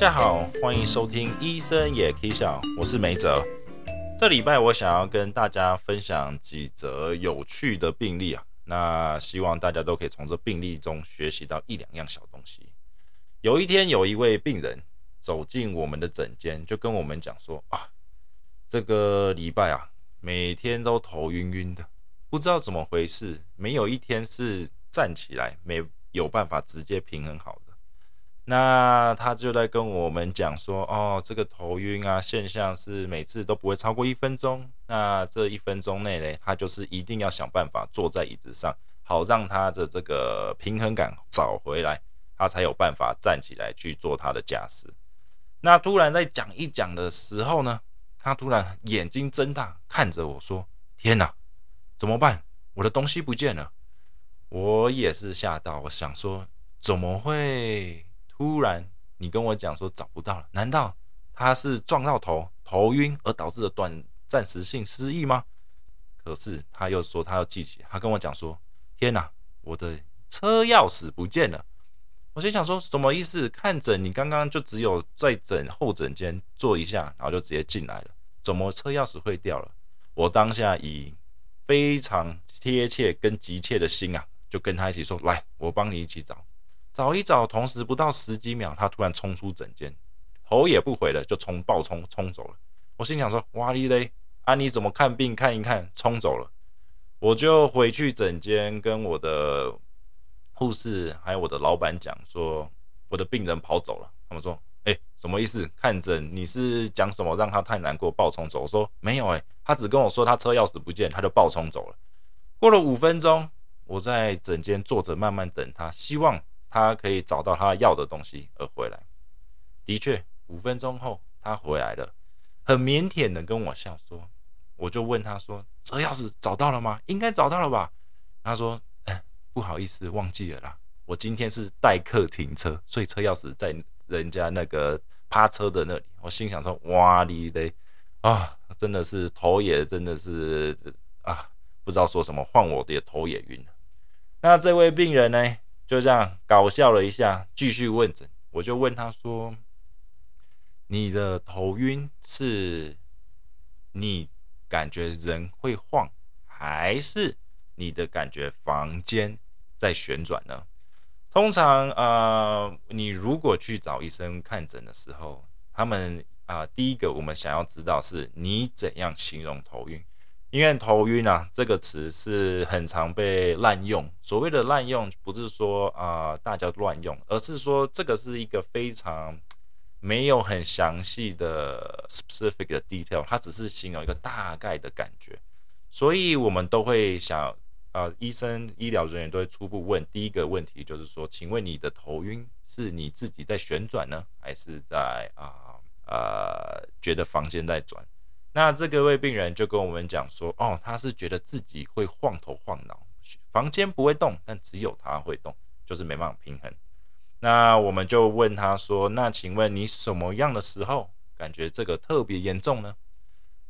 大家好，欢迎收听医生也可以笑，我是梅泽。这礼拜我想要跟大家分享几则有趣的病例啊，那希望大家都可以从这病例中学习到一两样小东西。有一天，有一位病人走进我们的诊间，就跟我们讲说啊，这个礼拜啊，每天都头晕晕的，不知道怎么回事，没有一天是站起来没有办法直接平衡好的。那他就在跟我们讲说，哦，这个头晕啊现象是每次都不会超过一分钟。那这一分钟内呢，他就是一定要想办法坐在椅子上，好让他的这个平衡感找回来，他才有办法站起来去做他的驾驶。那突然在讲一讲的时候呢，他突然眼睛睁大看着我说：“天哪，怎么办？我的东西不见了！”我也是吓到，我想说怎么会？突然，你跟我讲说找不到了，难道他是撞到头头晕而导致的短暂时性失忆吗？可是他又说他要记起，他跟我讲说：“天哪，我的车钥匙不见了！”我心想说什么意思？看诊你刚刚就只有在诊候诊间坐一下，然后就直接进来了，怎么车钥匙会掉了？我当下以非常贴切跟急切的心啊，就跟他一起说：“来，我帮你一起找。”找一找，同时不到十几秒，他突然冲出诊间，头也不回的就冲暴冲冲走了。我心想说：哇哩嘞，啊你怎么看病看一看，冲走了。我就回去诊间跟我的护士还有我的老板讲说，我的病人跑走了。他们说：哎，什么意思？看诊你是讲什么让他太难过暴冲走？我说没有哎，他只跟我说他车钥匙不见，他就暴冲走了。过了五分钟，我在诊间坐着慢慢等他，希望。他可以找到他要的东西而回来。的确，五分钟后他回来了，很腼腆的跟我笑说：“我就问他说，车钥匙找到了吗？应该找到了吧？”他说：“哎，不好意思，忘记了啦。我今天是代客停车，所以车钥匙在人家那个趴车的那里。”我心想说：“哇你嘞，啊，真的是头也真的是啊，不知道说什么，换我的头也晕了。”那这位病人呢？就这样搞笑了一下，继续问诊。我就问他说：“你的头晕是你感觉人会晃，还是你的感觉房间在旋转呢？”通常，呃，你如果去找医生看诊的时候，他们啊，第一个我们想要知道是你怎样形容头晕。因为头晕啊这个词是很常被滥用。所谓的滥用，不是说啊大家乱用，而是说这个是一个非常没有很详细的 specific 的 detail，它只是形容一个大概的感觉。所以我们都会想，呃，医生、医疗人员都会初步问第一个问题，就是说，请问你的头晕是你自己在旋转呢，还是在啊呃觉得房间在转？那这个位病人就跟我们讲说，哦，他是觉得自己会晃头晃脑，房间不会动，但只有他会动，就是没办法平衡。那我们就问他说，那请问你什么样的时候感觉这个特别严重呢？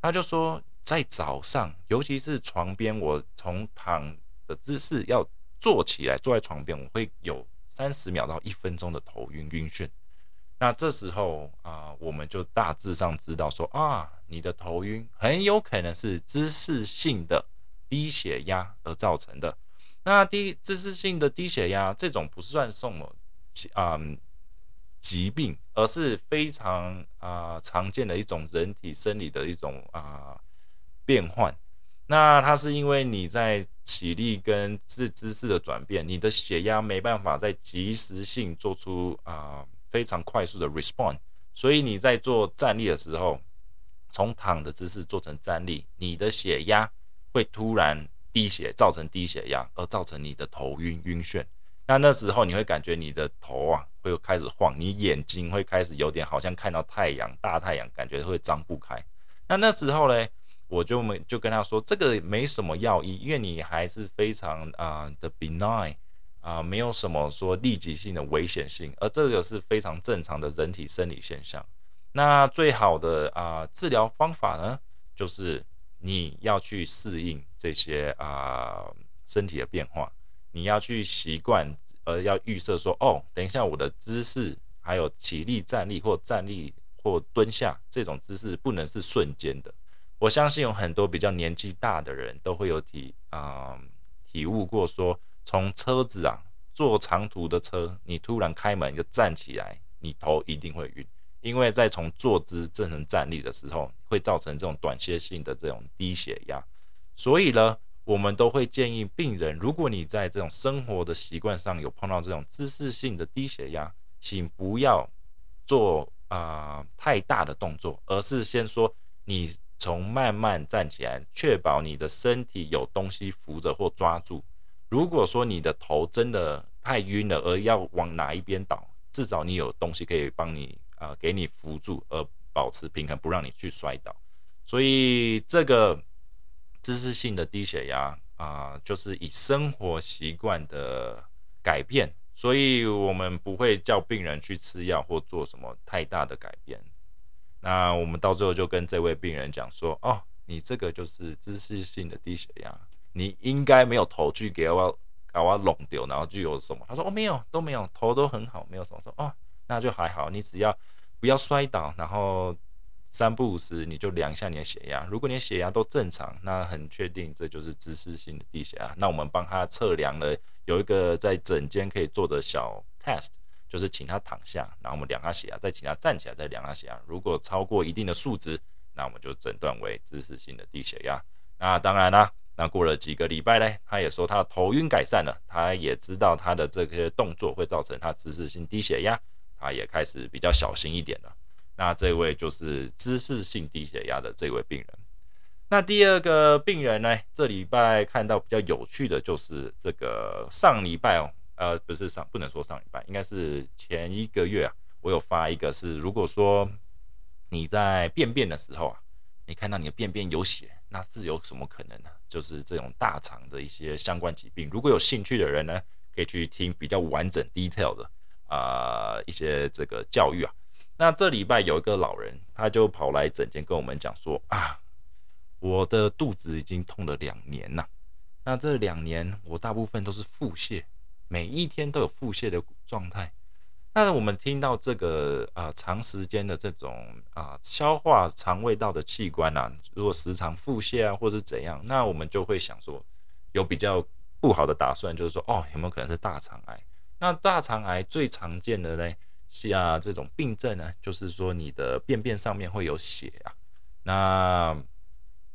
他就说，在早上，尤其是床边，我从躺的姿势要坐起来，坐在床边，我会有三十秒到一分钟的头晕晕眩。那这时候啊，我们就大致上知道说啊，你的头晕很有可能是姿势性的低血压而造成的。那低姿势性的低血压这种不算什么啊疾病，而是非常啊常见的一种人体生理的一种啊变换。那它是因为你在起立跟姿姿势的转变，你的血压没办法在及时性做出啊。非常快速的 respond，所以你在做站立的时候，从躺的姿势做成站立，你的血压会突然低血，造成低血压，而造成你的头晕晕眩。那那时候你会感觉你的头啊会开始晃，你眼睛会开始有点好像看到太阳大太阳，感觉会张不开。那那时候呢，我就没就跟他说，这个没什么药医，因为你还是非常啊的 benign。啊，没有什么说立即性的危险性，而这个是非常正常的人体生理现象。那最好的啊治疗方法呢，就是你要去适应这些啊身体的变化，你要去习惯，而要预设说，哦，等一下我的姿势还还有起立、站立或站立或蹲下这种姿势，不能是瞬间的。我相信有很多比较年纪大的人都会有体啊体悟过，说从车子啊坐长途的车，你突然开门就站起来，你头一定会晕，因为在从坐姿正成站立的时候，会造成这种短歇性的这种低血压。所以呢，我们都会建议病人，如果你在这种生活的习惯上有碰到这种姿势性的低血压，请不要做啊太大的动作，而是先说你。从慢慢站起来，确保你的身体有东西扶着或抓住。如果说你的头真的太晕了，而要往哪一边倒，至少你有东西可以帮你啊，给你扶住，而保持平衡，不让你去摔倒。所以这个姿势性的低血压啊，就是以生活习惯的改变，所以我们不会叫病人去吃药或做什么太大的改变。那我们到最后就跟这位病人讲说，哦，你这个就是姿势性的低血压，你应该没有头去给我搞我弄丢，然后就有什么？他说哦，没有，都没有，头都很好，没有什么。说哦，那就还好，你只要不要摔倒，然后三不五时你就量一下你的血压。如果你的血压都正常，那很确定这就是姿势性的低血压。那我们帮他测量了，有一个在诊间可以做的小 test。就是请他躺下，然后我们量他血压，再请他站起来，再量他血压。如果超过一定的数值，那我们就诊断为姿势性的低血压。那当然啦，那过了几个礼拜呢，他也说他头晕改善了，他也知道他的这些动作会造成他姿势性低血压，他也开始比较小心一点了。那这位就是姿势性低血压的这位病人。那第二个病人呢，这礼拜看到比较有趣的就是这个上礼拜哦。呃，不是上，不能说上礼拜，应该是前一个月啊。我有发一个，是如果说你在便便的时候啊，你看到你的便便有血，那是有什么可能呢？就是这种大肠的一些相关疾病。如果有兴趣的人呢，可以去听比较完整 detail 的啊一些这个教育啊。那这礼拜有一个老人，他就跑来诊间跟我们讲说啊，我的肚子已经痛了两年了，那这两年我大部分都是腹泻。每一天都有腹泻的状态，那我们听到这个啊，长时间的这种啊，消化肠胃道的器官啊，如果时常腹泻啊，或者怎样，那我们就会想说，有比较不好的打算，就是说，哦，有没有可能是大肠癌？那大肠癌最常见的呢，是啊，这种病症呢，就是说你的便便上面会有血啊。那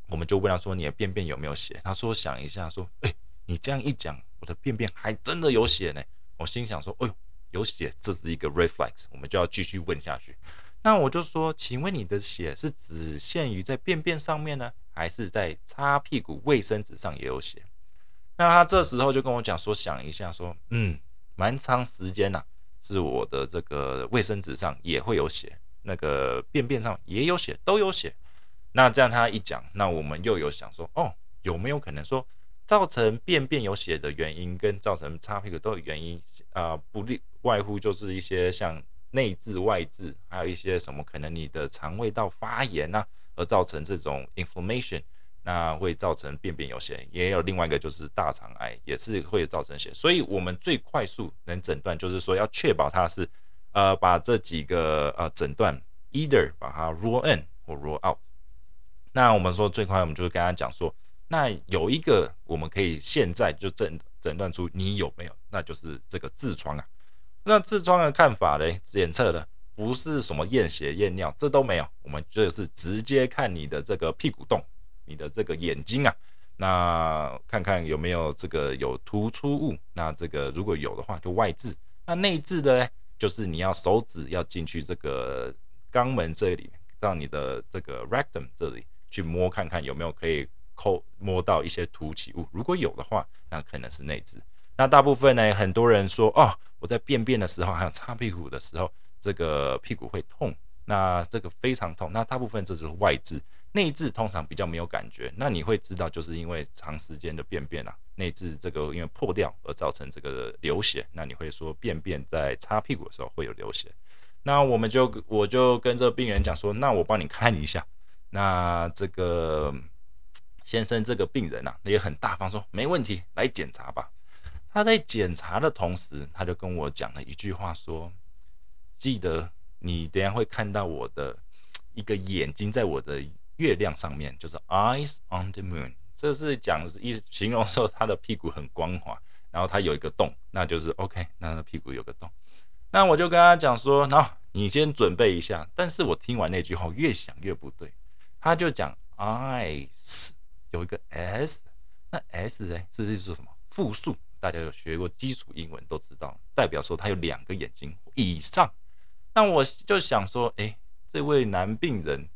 我们就问他说，你的便便有没有血？他说想一下，说，哎，你这样一讲。我的便便还真的有血呢，我心想说，哎呦，有血，这是一个 reflex，我们就要继续问下去。那我就说，请问你的血是只限于在便便上面呢，还是在擦屁股卫生纸上也有血？那他这时候就跟我讲说，想一下，说，嗯，蛮长时间呐，是我的这个卫生纸上也会有血，那个便便上也有血，都有血。那这样他一讲，那我们又有想说，哦，有没有可能说？造成便便有血的原因，跟造成擦屁股都有原因啊，不例外乎就是一些像内痔、外痔，还有一些什么可能你的肠胃道发炎呐，而造成这种 inflammation，那会造成便便有血。也有另外一个就是大肠癌，也是会造成血。所以我们最快速能诊断，就是说要确保它是呃把这几个呃诊断 either 把它 rule in 或 rule out。那我们说最快，我们就是跟他讲说。那有一个我们可以现在就诊诊断出你有没有，那就是这个痔疮啊。那痔疮的看法呢？检测的不是什么验血验尿，这都没有，我们就是直接看你的这个屁股洞，你的这个眼睛啊，那看看有没有这个有突出物。那这个如果有的话，就外痔。那内痔的呢，就是你要手指要进去这个肛门这里，到你的这个 rectum 这里去摸看看有没有可以。抠摸到一些凸起物，如果有的话，那可能是内痔。那大部分呢，很多人说哦，我在便便的时候，还有擦屁股的时候，这个屁股会痛，那这个非常痛。那大部分这就是外痔，内痔通常比较没有感觉。那你会知道，就是因为长时间的便便啊，内痔这个因为破掉而造成这个流血。那你会说便便在擦屁股的时候会有流血。那我们就我就跟这个病人讲说，那我帮你看一下，那这个。先生，这个病人呐，也很大方，说没问题，来检查吧。他在检查的同时，他就跟我讲了一句话，说：“记得你等下会看到我的一个眼睛在我的月亮上面，就是 eyes on the moon。这是讲意形容说他的屁股很光滑，然后他有一个洞，那就是 OK，那他屁股有个洞。那我就跟他讲说，那你先准备一下。但是我听完那句话，越想越不对。他就讲 eyes 有一个 s，那 s 哎，这是说什么？复数。大家有学过基础英文都知道，代表说他有两个眼睛以上。那我就想说，哎，这位男病人，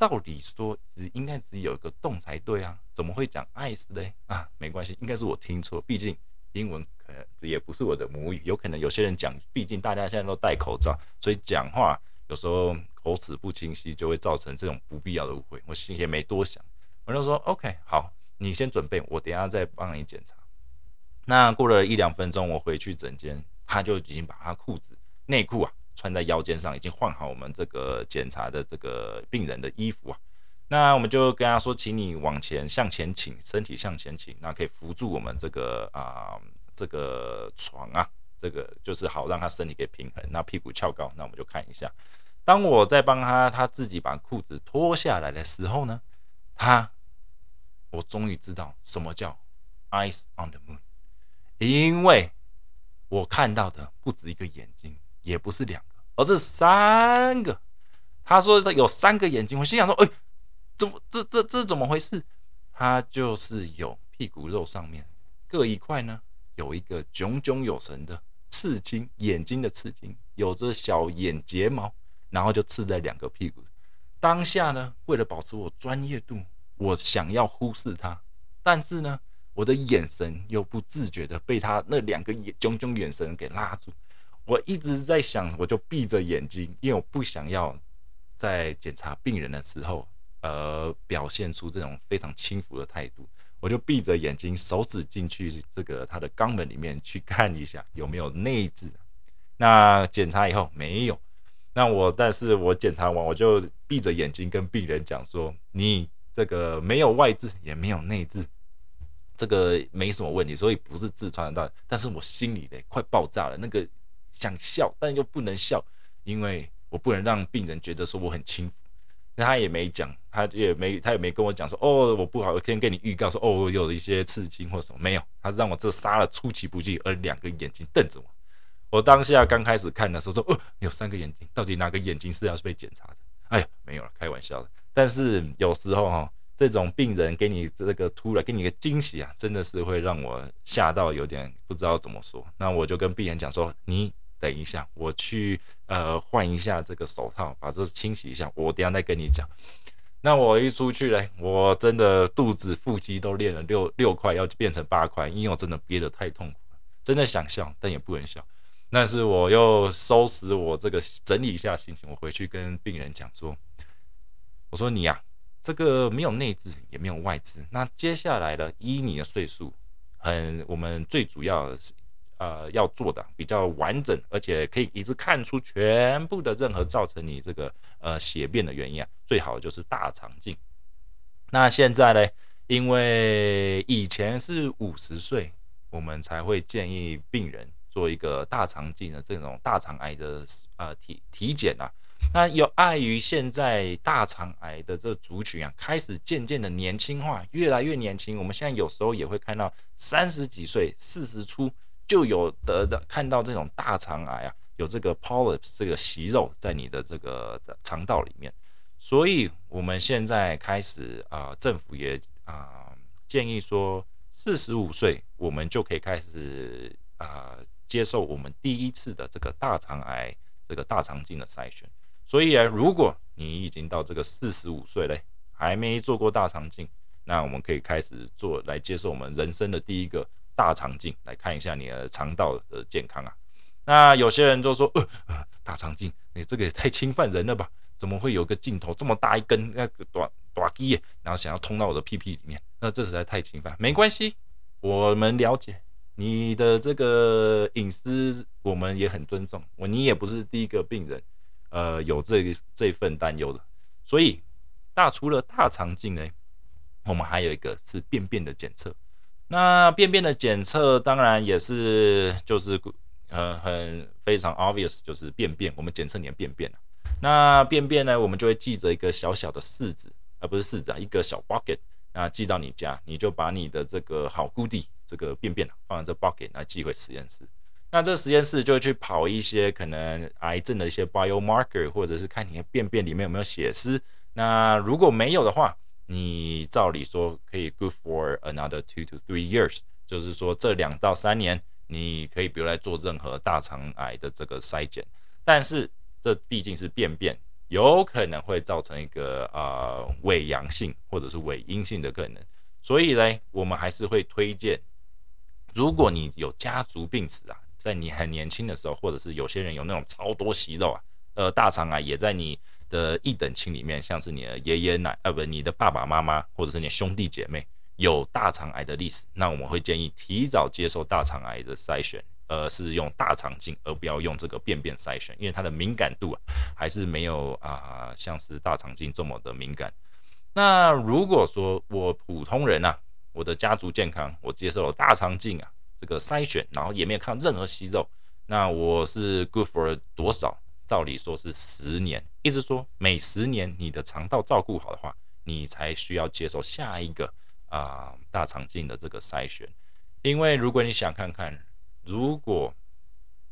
照理说只应该只有一个洞才对啊，怎么会讲 ice 嘞？啊，没关系，应该是我听错，毕竟英文可能也不是我的母语，有可能有些人讲，毕竟大家现在都戴口罩，所以讲话有时候口齿不清晰，就会造成这种不必要的误会。我心也没多想，我就说 OK，好，你先准备，我等下再帮你检查。那过了一两分钟，我回去整间，他就已经把他裤子、内裤啊穿在腰间上，已经换好我们这个检查的这个病人的衣服啊。那我们就跟他说，请你往前向前倾，身体向前倾，那可以扶住我们这个啊这个床啊，这个就是好让他身体给平衡。那屁股翘高，那我们就看一下。当我在帮他他自己把裤子脱下来的时候呢，他我终于知道什么叫 eyes on the moon。因为我看到的不止一个眼睛，也不是两，而是三个。他说他有三个眼睛，我心想说：“哎，怎么这这这怎么回事？”他就是有屁股肉上面各一块呢，有一个炯炯有神的刺青，眼睛的刺青，有着小眼睫毛，然后就刺在两个屁股。当下呢，为了保持我专业度，我想要忽视他，但是呢。我的眼神又不自觉的被他那两个眼炯炯眼神给拉住，我一直在想，我就闭着眼睛，因为我不想要在检查病人的时候，呃，表现出这种非常轻浮的态度，我就闭着眼睛，手指进去这个他的肛门里面去看一下有没有内痔。那检查以后没有，那我但是我检查完我就闭着眼睛跟病人讲说，你这个没有外痔也没有内痔。这个没什么问题，所以不是痔传到，但是我心里嘞快爆炸了，那个想笑，但又不能笑，因为我不能让病人觉得说我很轻。那他也没讲，他也没他也没跟我讲说，哦，我不好，我先跟你预告说，哦，我有一些刺青或什么，没有，他让我这杀了出其不意，而两个眼睛瞪着我。我当下刚开始看的时候说，哦，有三个眼睛，到底哪个眼睛是要被检查的？哎呀，没有了，开玩笑的。但是有时候哈。这种病人给你这个突然给你个惊喜啊，真的是会让我吓到有点不知道怎么说。那我就跟病人讲说：“你等一下，我去呃换一下这个手套，把这清洗一下，我等下再跟你讲。”那我一出去嘞，我真的肚子腹肌都练了六六块，要变成八块，因为我真的憋得太痛苦了，真的想笑，但也不能笑。但是我又收拾我这个整理一下心情，我回去跟病人讲说：“我说你呀。”这个没有内痔，也没有外痔。那接下来呢？依你的岁数，很我们最主要是呃要做的比较完整，而且可以一直看出全部的任何造成你这个呃血便的原因啊，最好就是大肠镜。那现在呢？因为以前是五十岁，我们才会建议病人做一个大肠镜的这种大肠癌的呃体体检啊。那有碍于现在大肠癌的这族群啊，开始渐渐的年轻化，越来越年轻。我们现在有时候也会看到三十几岁、四十出就有得的看到这种大肠癌啊，有这个 polyps 这个息肉在你的这个肠道里面。所以我们现在开始啊，政府也啊建议说，四十五岁我们就可以开始啊接受我们第一次的这个大肠癌这个大肠镜的筛选。所以啊，如果你已经到这个四十五岁嘞，还没做过大肠镜，那我们可以开始做来接受我们人生的第一个大肠镜，来看一下你的肠道的健康啊。那有些人就说，呃，大肠镜，你这个也太侵犯人了吧？怎么会有个镜头这么大一根，那个短短机，然后想要通到我的屁屁里面？那这实在太侵犯。没关系，我们了解你的这个隐私，我们也很尊重。我你也不是第一个病人。呃，有这这份担忧的，所以那除了大肠镜呢，我们还有一个是便便的检测。那便便的检测当然也是就是很很非常 obvious，就是便便，我们检测你的便便那便便呢，我们就会记着一个小小的柿子，而不是柿子啊，一个小 bucket，那寄到你家，你就把你的这个好姑地这个便便啊，放在这 bucket，那寄回实验室。那这实验室就会去跑一些可能癌症的一些 biomarker，或者是看你的便便里面有没有血丝。那如果没有的话，你照理说可以 good for another two to three years，就是说这两到三年你可以不用来做任何大肠癌的这个筛检。但是这毕竟是便便，有可能会造成一个啊伪阳性或者是伪阴性的可能。所以呢，我们还是会推荐，如果你有家族病史啊。在你很年轻的时候，或者是有些人有那种超多息肉啊，呃，大肠癌也在你的一等亲里面，像是你的爷爷奶，呃，不，你的爸爸妈妈，或者是你兄弟姐妹有大肠癌的历史，那我们会建议提早接受大肠癌的筛选，呃，是用大肠镜，而不要用这个便便筛选，因为它的敏感度啊，还是没有啊，像是大肠镜这么的敏感。那如果说我普通人啊，我的家族健康，我接受了大肠镜啊。这个筛选，然后也没有看到任何息肉，那我是 good for 多少？照理说是十年，意思说每十年你的肠道照顾好的话，你才需要接受下一个啊大肠镜的这个筛选。因为如果你想看看，如果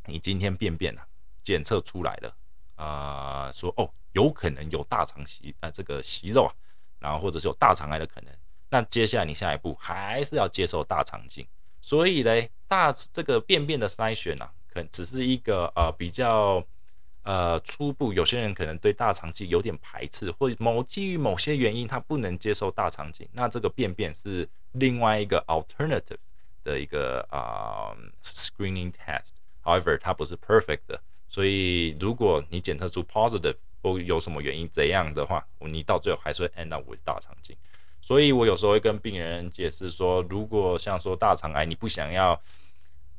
你今天便便了，检测出来了啊，说哦有可能有大肠息啊这个息肉啊，然后或者是有大肠癌的可能，那接下来你下一步还是要接受大肠镜。所以嘞，大这个便便的筛选啊，可能只是一个呃比较呃初步。有些人可能对大肠镜有点排斥，或某基于某些原因，他不能接受大肠镜。那这个便便是另外一个 alternative 的一个啊 screening test。However，它不是 perfect 的。所以如果你检测出 positive 或有什么原因怎样的话，你到最后还是会 end up with 大肠镜。所以我有时候会跟病人解释说，如果像说大肠癌，你不想要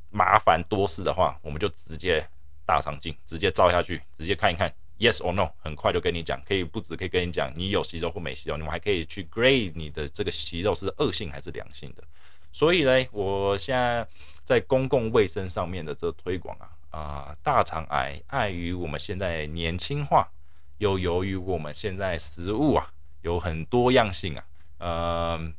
麻烦多事的话，我们就直接大肠镜直接照下去，直接看一看，yes or no，很快就跟你讲，可以不止可以跟你讲你有息肉或没息肉，你们还可以去 grade 你的这个息肉是恶性还是良性的。所以呢，我现在在公共卫生上面的这个推广啊，啊，大肠癌碍于我们现在年轻化，又由于我们现在食物啊有很多样性啊。呃，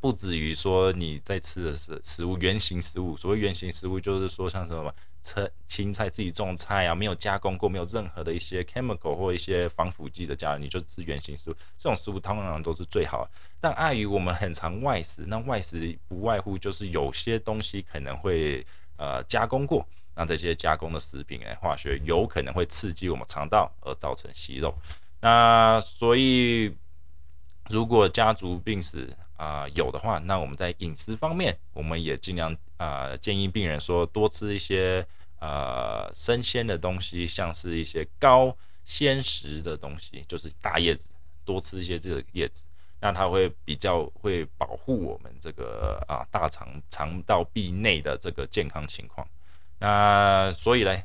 不止于说你在吃的是食物原型食物，所谓原型食物就是说像什么青青菜自己种菜啊，没有加工过，没有任何的一些 chemical 或一些防腐剂的加，你就吃原形食物，这种食物通常都是最好。但碍于我们很常外食，那外食不外乎就是有些东西可能会呃加工过，那这些加工的食品哎化学有可能会刺激我们肠道而造成息肉，那所以。如果家族病史啊有的话，那我们在饮食方面，我们也尽量啊建议病人说多吃一些呃生鲜的东西，像是一些高纤食的东西，就是大叶子，多吃一些这个叶子，那它会比较会保护我们这个啊大肠肠道壁内的这个健康情况。那所以呢，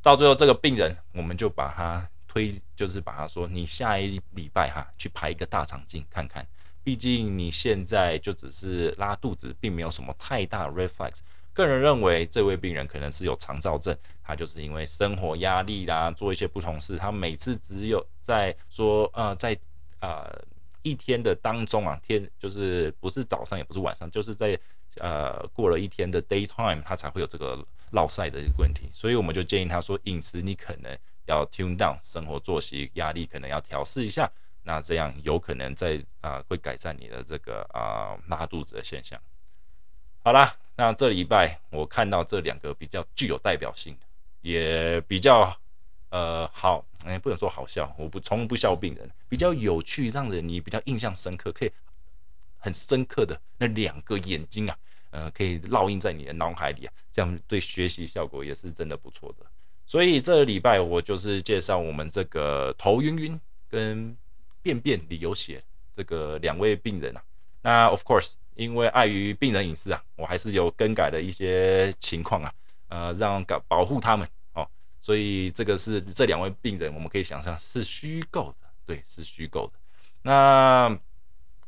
到最后这个病人，我们就把他。推就是把他说，你下一礼拜哈去拍一个大肠镜看看，毕竟你现在就只是拉肚子，并没有什么太大 reflex。个人认为这位病人可能是有肠燥症，他就是因为生活压力啦，做一些不同事，他每次只有在说呃在呃一天的当中啊，天就是不是早上也不是晚上，就是在呃过了一天的 daytime，他才会有这个落晒的问题。所以我们就建议他说，饮食你可能。要 tune down 生活作息压力可能要调试一下，那这样有可能在啊会改善你的这个啊拉肚子的现象。好啦，那这礼拜我看到这两个比较具有代表性的，也比较呃好，哎不能说好笑，我不从不笑病人，比较有趣，让人你比较印象深刻，可以很深刻的那两个眼睛啊，呃可以烙印在你的脑海里啊，这样对学习效果也是真的不错的。所以这个礼拜我就是介绍我们这个头晕晕跟便便里有血这个两位病人啊。那 of course，因为碍于病人隐私啊，我还是有更改的一些情况啊，呃，让保保护他们哦。所以这个是这两位病人，我们可以想象是虚构的，对，是虚构的。那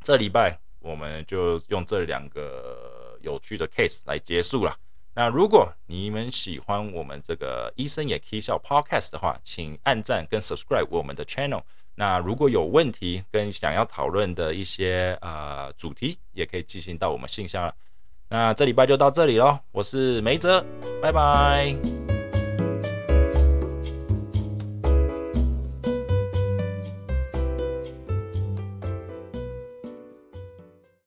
这礼拜我们就用这两个有趣的 case 来结束了。那如果你们喜欢我们这个医生也可以笑 Podcast 的话，请按赞跟 subscribe 我们的 channel。那如果有问题跟想要讨论的一些呃主题，也可以寄信到我们信箱了。那这礼拜就到这里喽，我是梅泽，拜拜。